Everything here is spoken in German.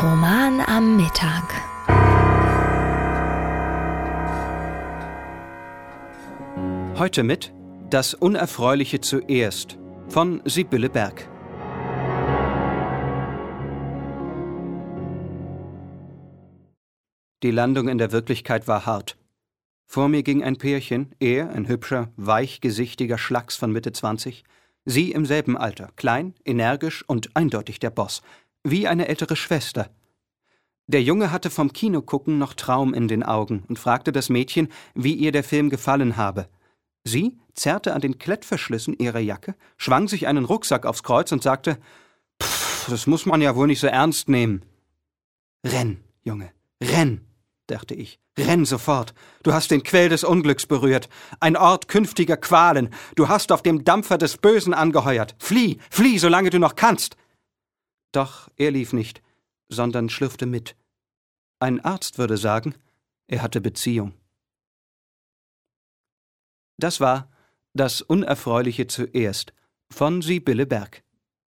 Roman am Mittag. Heute mit Das Unerfreuliche zuerst von Sibylle Berg. Die Landung in der Wirklichkeit war hart. Vor mir ging ein Pärchen, er, ein hübscher, weichgesichtiger Schlacks von Mitte 20, sie im selben Alter, klein, energisch und eindeutig der Boss, wie eine ältere Schwester. Der Junge hatte vom Kinogucken noch Traum in den Augen und fragte das Mädchen, wie ihr der Film gefallen habe. Sie zerrte an den Klettverschlüssen ihrer Jacke, schwang sich einen Rucksack aufs Kreuz und sagte: Pff, das muss man ja wohl nicht so ernst nehmen. Renn, Junge, renn, dachte ich. Renn sofort. Du hast den Quell des Unglücks berührt. Ein Ort künftiger Qualen. Du hast auf dem Dampfer des Bösen angeheuert. Flieh, flieh, solange du noch kannst. Doch er lief nicht, sondern schlürfte mit. Ein Arzt würde sagen, er hatte Beziehung. Das war Das Unerfreuliche zuerst von Sibylle Berg.